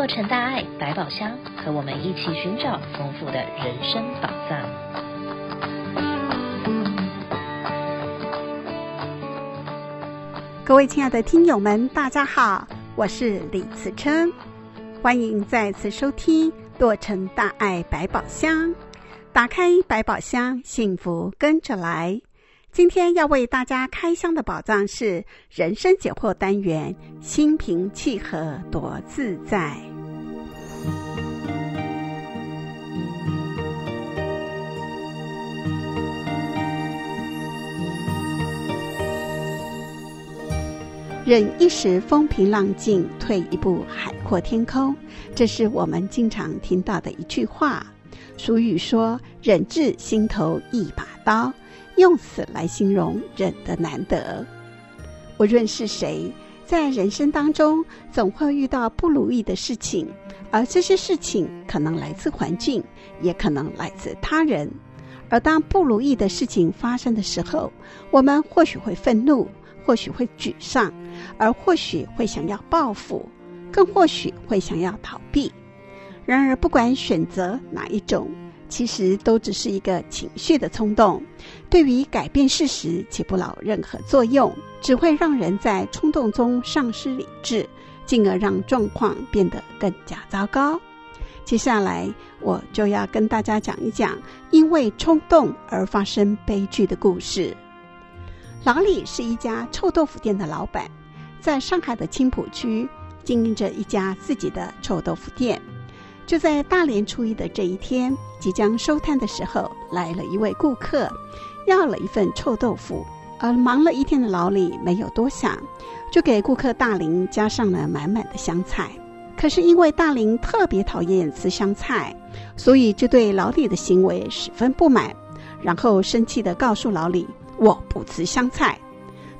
洛城大爱百宝箱，和我们一起寻找丰富的人生宝藏。各位亲爱的听友们，大家好，我是李慈琛，欢迎再次收听洛城大爱百宝箱。打开百宝箱，幸福跟着来。今天要为大家开箱的宝藏是人生解惑单元，心平气和多自在。忍一时风平浪静，退一步海阔天空。这是我们经常听到的一句话。俗语说：“忍字心头一把刀。”用此来形容忍的难得。无论是谁，在人生当中总会遇到不如意的事情，而这些事情可能来自环境，也可能来自他人。而当不如意的事情发生的时候，我们或许会愤怒，或许会沮丧，而或许会想要报复，更或许会想要逃避。然而，不管选择哪一种，其实都只是一个情绪的冲动，对于改变事实起不了任何作用，只会让人在冲动中丧失理智，进而让状况变得更加糟糕。接下来我就要跟大家讲一讲因为冲动而发生悲剧的故事。老李是一家臭豆腐店的老板，在上海的青浦区经营着一家自己的臭豆腐店。就在大年初一的这一天，即将收摊的时候，来了一位顾客，要了一份臭豆腐。而忙了一天的老李没有多想，就给顾客大林加上了满满的香菜。可是因为大林特别讨厌吃香菜，所以就对老李的行为十分不满，然后生气地告诉老李：“我不吃香菜。”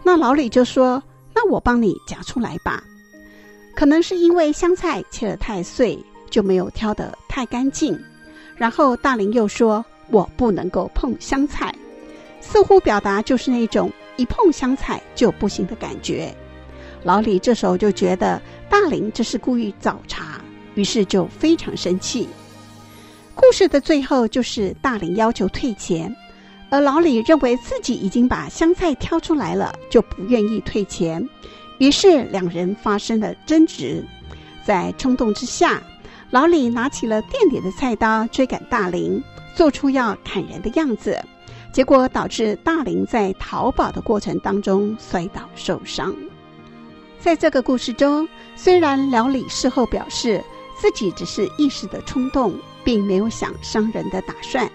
那老李就说：“那我帮你夹出来吧。”可能是因为香菜切得太碎。就没有挑得太干净，然后大林又说：“我不能够碰香菜。”似乎表达就是那种一碰香菜就不行的感觉。老李这时候就觉得大林这是故意找茬，于是就非常生气。故事的最后就是大林要求退钱，而老李认为自己已经把香菜挑出来了，就不愿意退钱，于是两人发生了争执，在冲动之下。老李拿起了店里的菜刀追赶大林，做出要砍人的样子，结果导致大林在逃跑的过程当中摔倒受伤。在这个故事中，虽然老李事后表示自己只是一时的冲动，并没有想伤人的打算，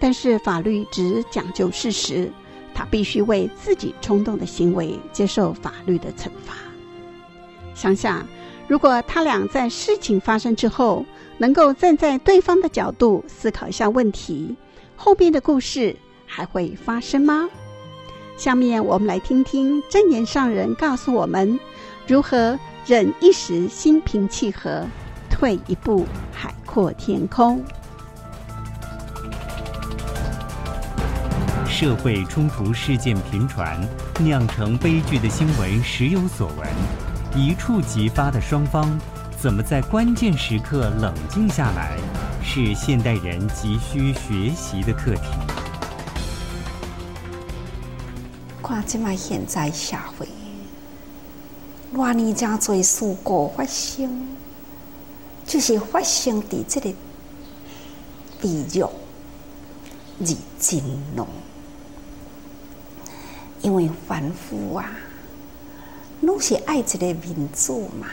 但是法律只讲究事实，他必须为自己冲动的行为接受法律的惩罚。想想。如果他俩在事情发生之后，能够站在对方的角度思考一下问题，后边的故事还会发生吗？下面我们来听听证严上人告诉我们，如何忍一时心平气和，退一步海阔天空。社会冲突事件频传，酿成悲剧的新闻时有所闻。一触即发的双方，怎么在关键时刻冷静下来，是现代人急需学习的课题。看这么现在社会，偌尼真多事故发生，就是发生在这个地狱日真浓，因为凡夫啊。拢是爱一个民主嘛？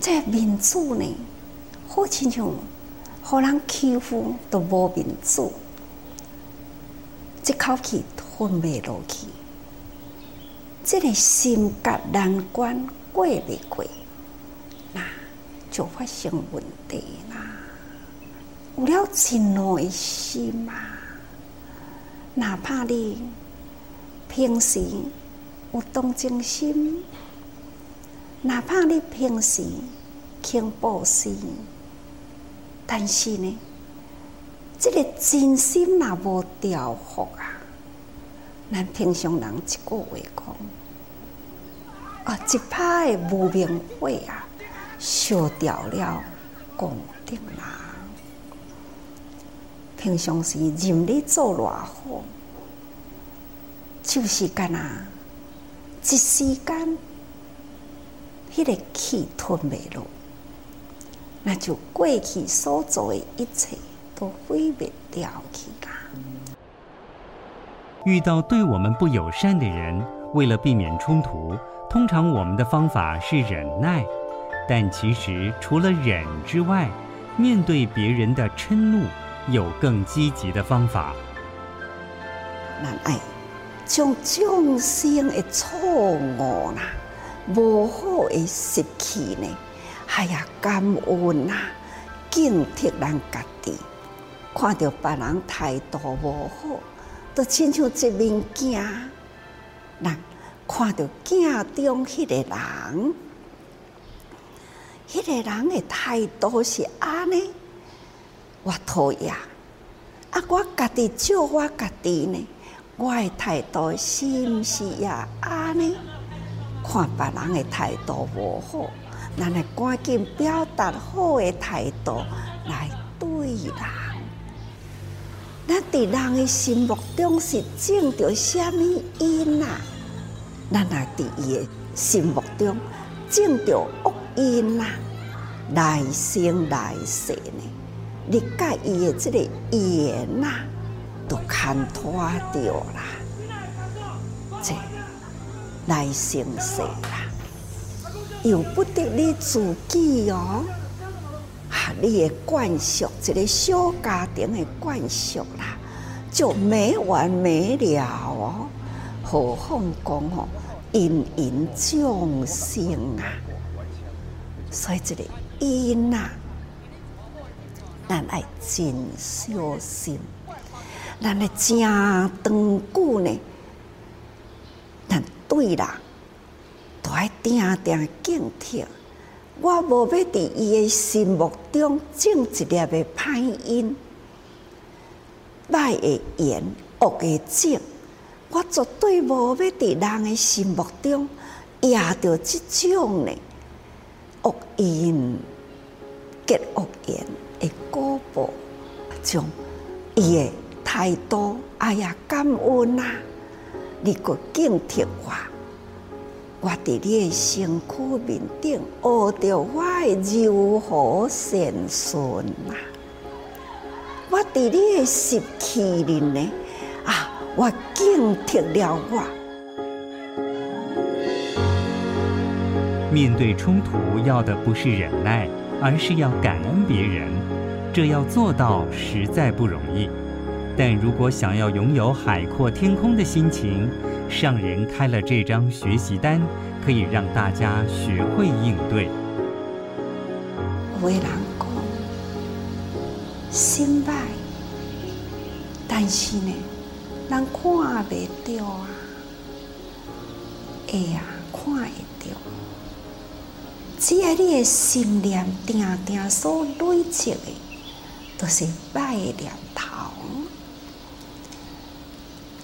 这个、民主呢，好亲像，互人欺负都无民主，一口气吞不落去，这个心结难关过不过，那就发生问题啦。有了真怒的心嘛，哪怕你平时。有同情心，哪怕你平时肯布施，但是呢，这个真心若无调伏啊，咱平常人一句话讲，啊，一拍的无明火啊，烧掉了功德啦。平常时任你做偌好，就是干那一时间，迄个气吞没落，那就过去所做的一切都毁灭掉去啦。遇到对我们不友善的人，为了避免冲突，通常我们的方法是忍耐。但其实除了忍之外，面对别人的嗔怒，有更积极的方法。咱爱将众生的错误啦、无好的习气呢，还要感恩呐，警惕咱家己。看到别人态度无好，都亲像一面镜，咱看到镜中迄个人，迄、那个人的态度是安尼。我讨厌，啊！我家己照我家己呢，我的态度是毋是也安尼？看别人的态度无好，咱来赶紧表达好的态度来对人。咱伫人的心目中是种着什么因啊？咱也伫伊的心目中种着恶因啊？来生来世呢？你甲伊的这个缘呐，都牵拖掉啦，这来生世啦，由不得你自己哦，啊，你的惯俗，这个小家庭的惯俗啦，就没完没了哦。何况讲哦，芸芸众生啊，所以这个因呐。咱爱真小心，咱爱正长久呢。咱对人都爱定定警惕。我无要伫伊诶心目中种一粒的歹因，歹诶言，恶诶种。我绝对无要伫人诶心目中压着这种呢恶因结恶缘。会果报，将伊的态度，哎呀，感恩呐！你个警惕我，我伫你的身躯面顶学着我的柔和善顺呐！我伫你的习气里呢，啊，我警惕了我。面对冲突，要的不是忍耐，而是要感恩别人。这要做到实在不容易，但如果想要拥有海阔天空的心情，上人开了这张学习单，可以让大家学会应对。有的人讲心歹，但是呢，人看不到啊，哎呀，看得到，只要你的心念定定所累积的。都是歹念头，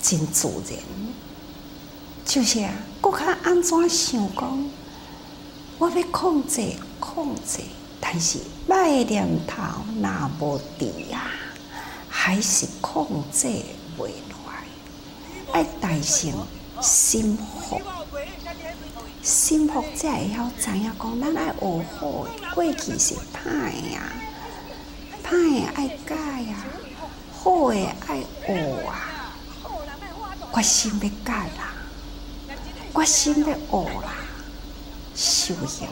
真自然。就是啊，阁较安怎想讲？我要控制控制，但是歹念头那无敌呀，还是控制袂来。爱大声心服，心服才会晓知影讲，咱爱学好，过去是歹呀。歹诶爱改啊，好诶爱学啊，决心要改啦，决心要学啦，修行，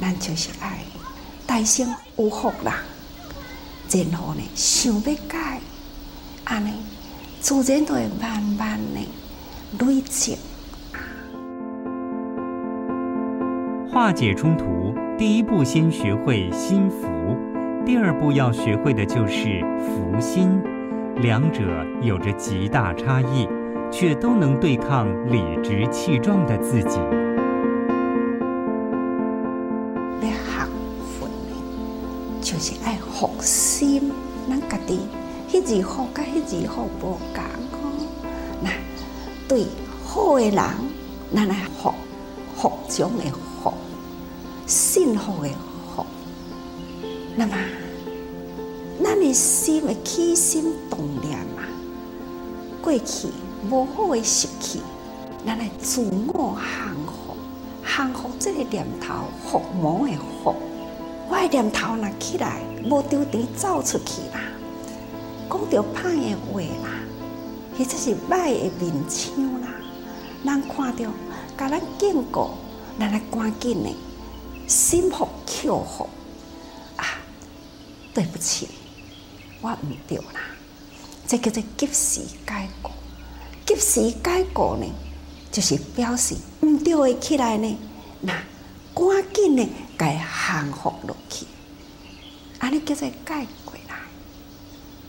咱就是爱大声有福啦，然后呢，想要改，安尼自然都会慢慢的累积。化解冲突，第一步先学会心服。第二步要学会的就是服心，两者有着极大差异，却都能对抗理直气壮的自己。要学佛就是爱服心，咱家己，迄字好甲迄字好无共哦。那对好的人，咱来服服众的服，幸福的福。那么，咱的心的起心动念嘛，过去无好的习气，咱来自我降服，降服这个念头，伏魔的伏。坏念头若起来，无丢地走出去啦，讲着歹的话啦，或者是歹的面相啦，人看着，甲咱警告，咱来赶紧的，心服口服！对不起，我唔对啦，这叫做及时改过。及时改过呢，就是表示唔对的起来呢，那赶紧的。该降服落去，安尼叫做改过来，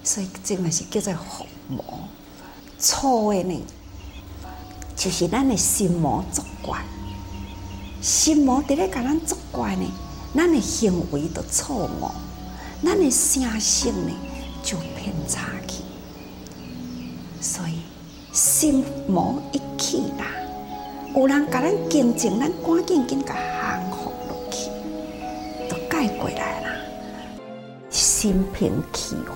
所以这个是叫做伏魔。错的呢，就是咱的心魔作怪，心魔伫咧甲咱作怪呢，咱的行为就错误，咱的声性呢就偏差去。所以心魔一起啦，有人甲咱竞争，咱赶紧紧甲降服。过来了，心平气和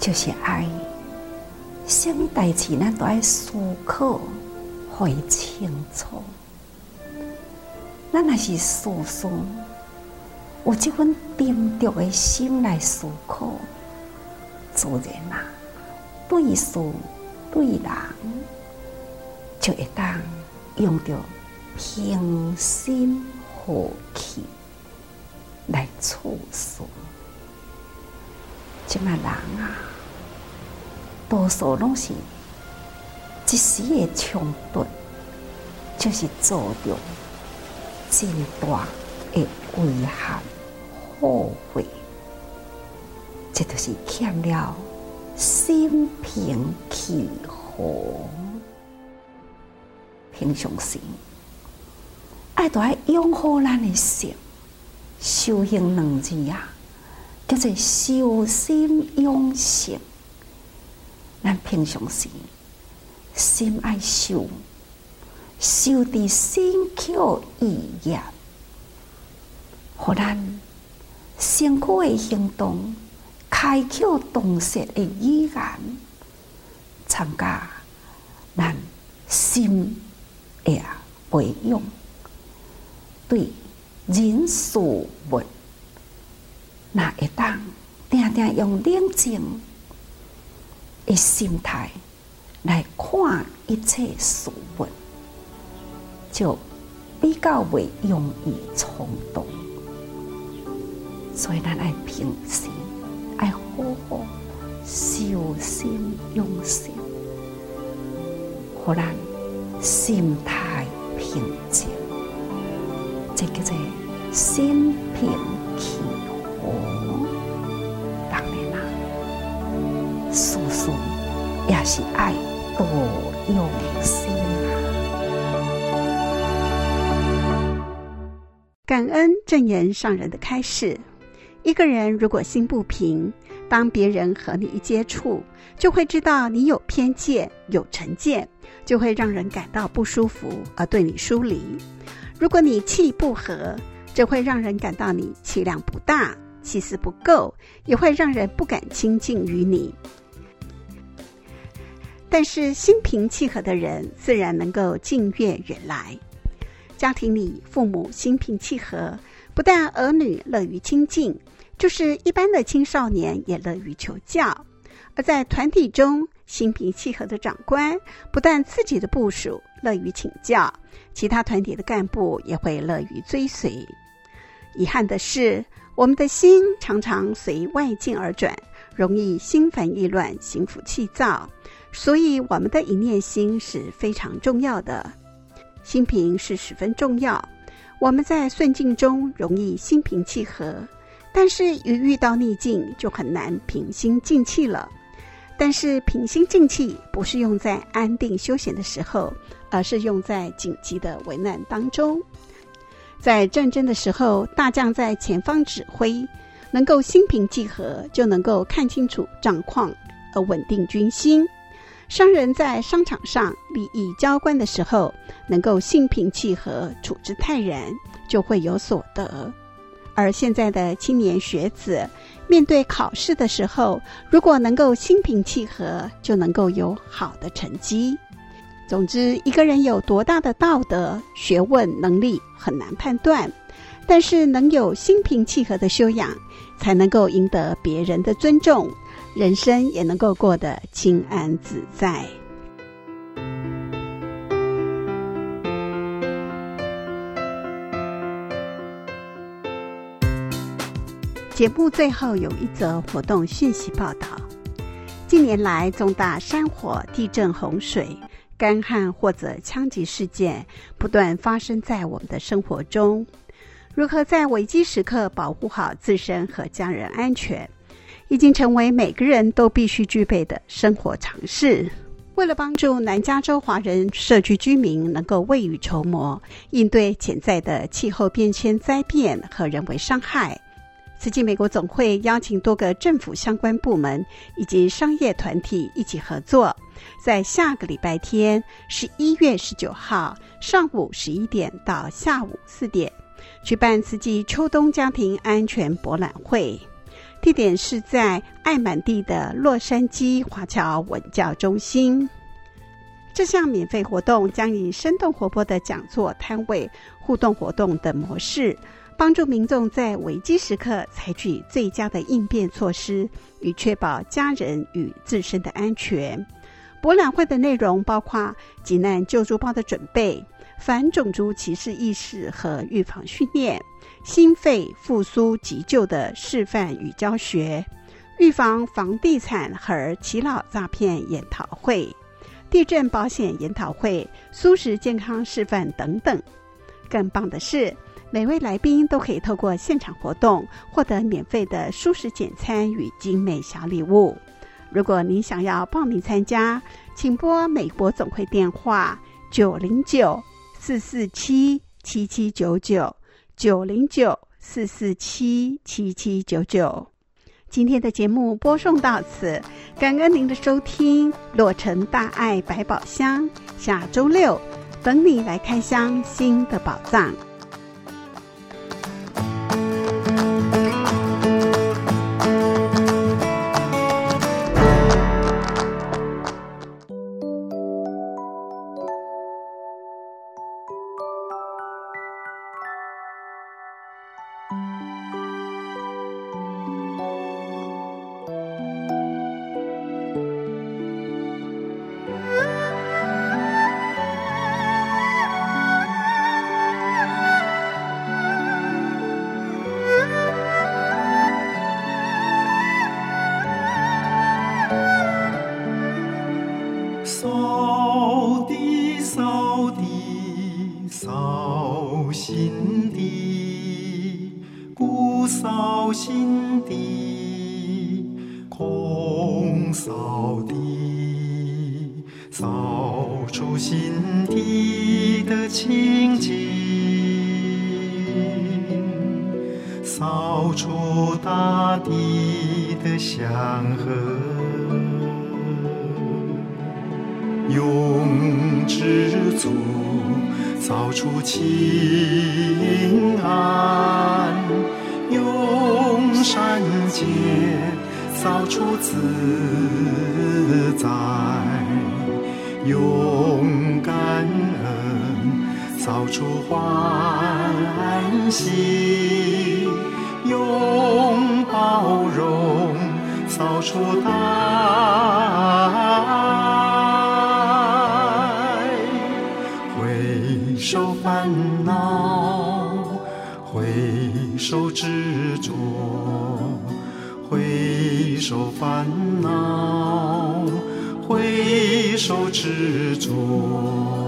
就是爱。什么代志咱都爱思考，会清楚。咱若是事事有这份沉着的心来思考，自然啦，对事对人就会当用着平心和气。来处事，这么人啊，多数拢是一时的冲动，就是做着真大的遗憾、后悔，这都是欠了心平气和、平常心，爱都爱拥护咱的心。修行两字啊，叫做修心养性。咱平常时心爱修，修的身口意业，互咱身躯的行动，开口动舌的语言，参加咱心诶培养对。人事物，那一当定定用冷静的心态来看一切事物，就比较未容易冲动。所以咱爱平时爱好好修心养性，互咱心态平静。这叫做心平气和，当然啦，事事也是爱多用心啊。感恩证严上人的开示。一个人如果心不平，当别人和你一接触，就会知道你有偏见、有成见，就会让人感到不舒服而对你疏离。如果你气不和，这会让人感到你气量不大、气势不够，也会让人不敢亲近于你。但是心平气和的人，自然能够近悦远来。家庭里父母心平气和，不但儿女乐于亲近，就是一般的青少年也乐于求教。而在团体中，心平气和的长官，不但自己的部署乐于请教，其他团体的干部也会乐于追随。遗憾的是，我们的心常常随外境而转，容易心烦意乱、心浮气躁。所以，我们的一念心是非常重要的，心平是十分重要。我们在顺境中容易心平气和，但是一遇到逆境，就很难平心静气了。但是平心静气不是用在安定休闲的时候，而是用在紧急的危难当中。在战争的时候，大将在前方指挥，能够心平气和，就能够看清楚战况而稳定军心。商人在商场上利益交关的时候，能够心平气和处之泰然，就会有所得。而现在的青年学子，面对考试的时候，如果能够心平气和，就能够有好的成绩。总之，一个人有多大的道德、学问、能力很难判断，但是能有心平气和的修养，才能够赢得别人的尊重，人生也能够过得清安自在。节目最后有一则活动讯息报道：近年来，重大山火、地震、洪水。干旱或者枪击事件不断发生在我们的生活中，如何在危机时刻保护好自身和家人安全，已经成为每个人都必须具备的生活常识。为了帮助南加州华人社区居民能够未雨绸缪，应对潜在的气候变迁灾变和人为伤害。慈济美国总会邀请多个政府相关部门以及商业团体一起合作，在下个礼拜天，十一月十九号上午十一点到下午四点，举办慈济秋冬家庭安全博览会。地点是在爱满地的洛杉矶华侨文教中心。这项免费活动将以生动活泼的讲座、摊位、互动活动等模式。帮助民众在危机时刻采取最佳的应变措施，以确保家人与自身的安全。博览会的内容包括急难救助包的准备、反种族歧视意识和预防训练、心肺复苏急救的示范与教学、预防房地产和耆老诈骗研讨会、地震保险研讨会、素食健康示范等等。更棒的是，每位来宾都可以透过现场活动获得免费的舒适简餐与精美小礼物。如果您想要报名参加，请拨美国总会电话九零九四四七七七九九九零九四四七七七九九。今天的节目播送到此，感恩您的收听。洛城大爱百宝箱，下周六等你来开箱新的宝藏。Música 平安用善解扫除自在用感恩扫除欢喜用包容扫除大首烦恼，回首执着。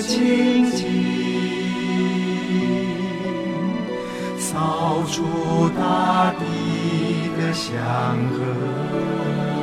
静静扫除大地的祥和。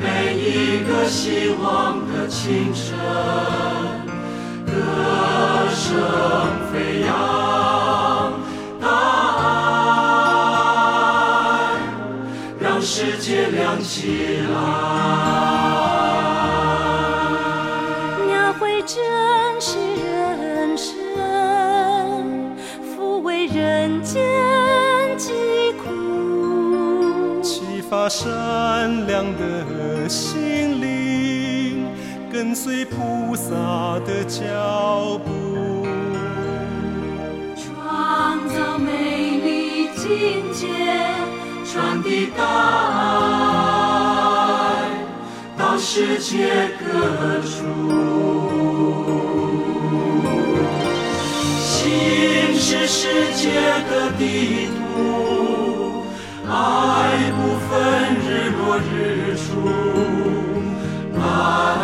每一个希望的清晨，歌声飞扬，大案让世界亮起来。描绘真实人生，抚慰人间疾苦，启发善良的。随菩萨的脚步，创造美丽境界，传递大爱到世界各处。心是世界的地图，爱不分日落日出，爱。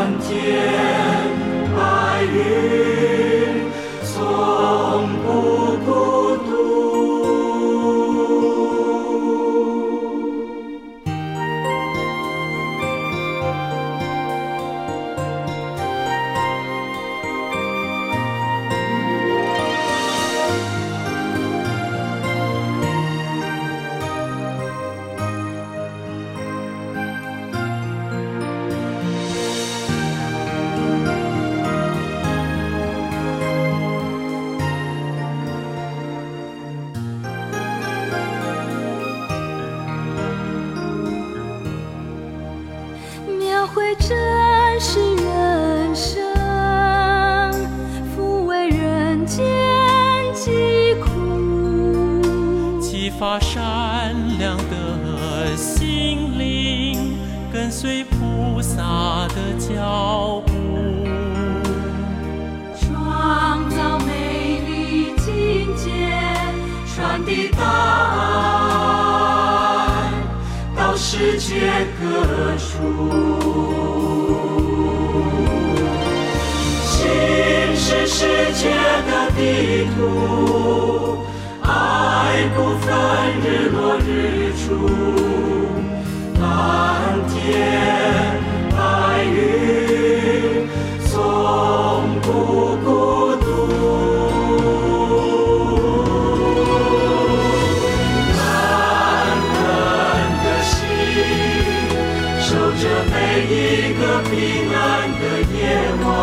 我会珍惜人生抚慰人间疾苦。激发善良的心灵跟随菩萨的脚步。创造美丽境界传递大世界各处，心是世界的地图，爱不分日落日出，蓝天白云。送姑姑。每一个平安的夜晚。